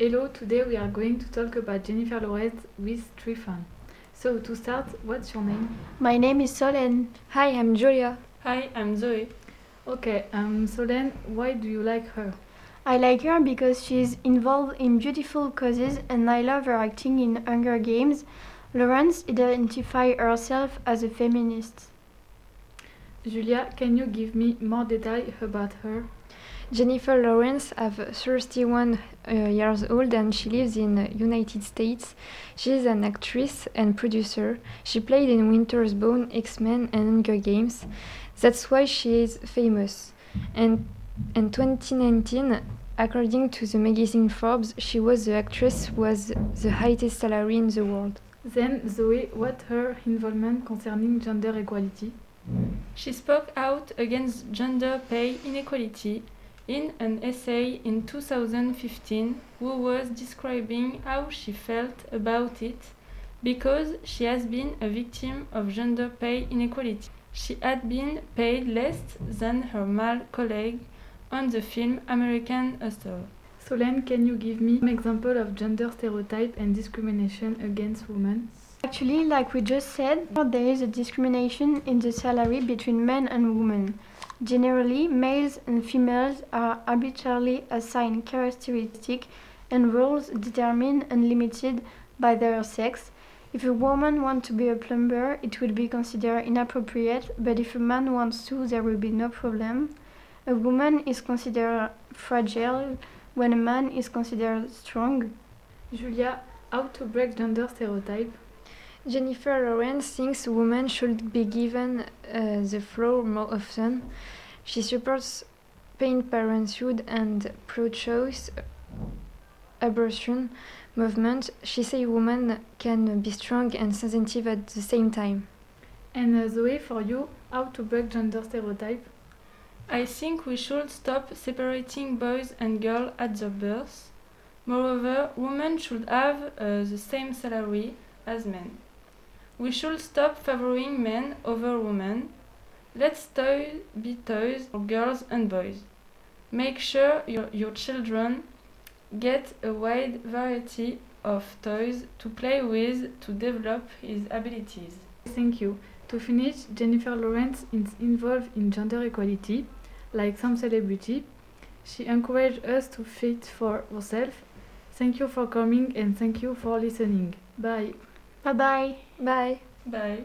Hello, today we are going to talk about Jennifer Lawrence with Tryphon. So, to start, what's your name? My name is Solenn. Hi, I'm Julia. Hi, I'm Zoe. Okay, um, Solenn, why do you like her? I like her because she's involved in beautiful causes and I love her acting in Hunger Games. Lawrence identifies herself as a feminist. Julia, can you give me more detail about her? Jennifer Lawrence is 31 uh, years old and she lives in the United States. She is an actress and producer. She played in Winter's Bone, X-Men and Hunger Games. That's why she is famous. And in 2019, according to the magazine Forbes, she was the actress who has the highest salary in the world. Then, Zoe, what her involvement concerning gender equality? She spoke out against gender pay inequality in an essay in 2015 who was describing how she felt about it because she has been a victim of gender pay inequality. She had been paid less than her male colleague on the film American Hustle. Solenn, can you give me an example of gender stereotype and discrimination against women? Actually, like we just said, there is a discrimination in the salary between men and women. Generally, males and females are arbitrarily assigned characteristics and roles determined and limited by their sex. If a woman wants to be a plumber, it would be considered inappropriate, but if a man wants to, there will be no problem. A woman is considered fragile when a man is considered strong. Julia, how to break gender stereotype? Jennifer Lawrence thinks women should be given uh, the floor more often. She supports Planned Parenthood and pro-choice abortion movement. She says women can be strong and sensitive at the same time. And uh, Zoe, for you, how to break gender stereotype? I think we should stop separating boys and girls at their birth. Moreover, women should have uh, the same salary as men. We should stop favoring men over women. Let's toys be toys for girls and boys. Make sure your, your children get a wide variety of toys to play with to develop his abilities. Thank you. To finish, Jennifer Lawrence is involved in gender equality, like some celebrity. She encouraged us to fight for ourselves. Thank you for coming and thank you for listening. Bye. Bye bye. Bye. Bye.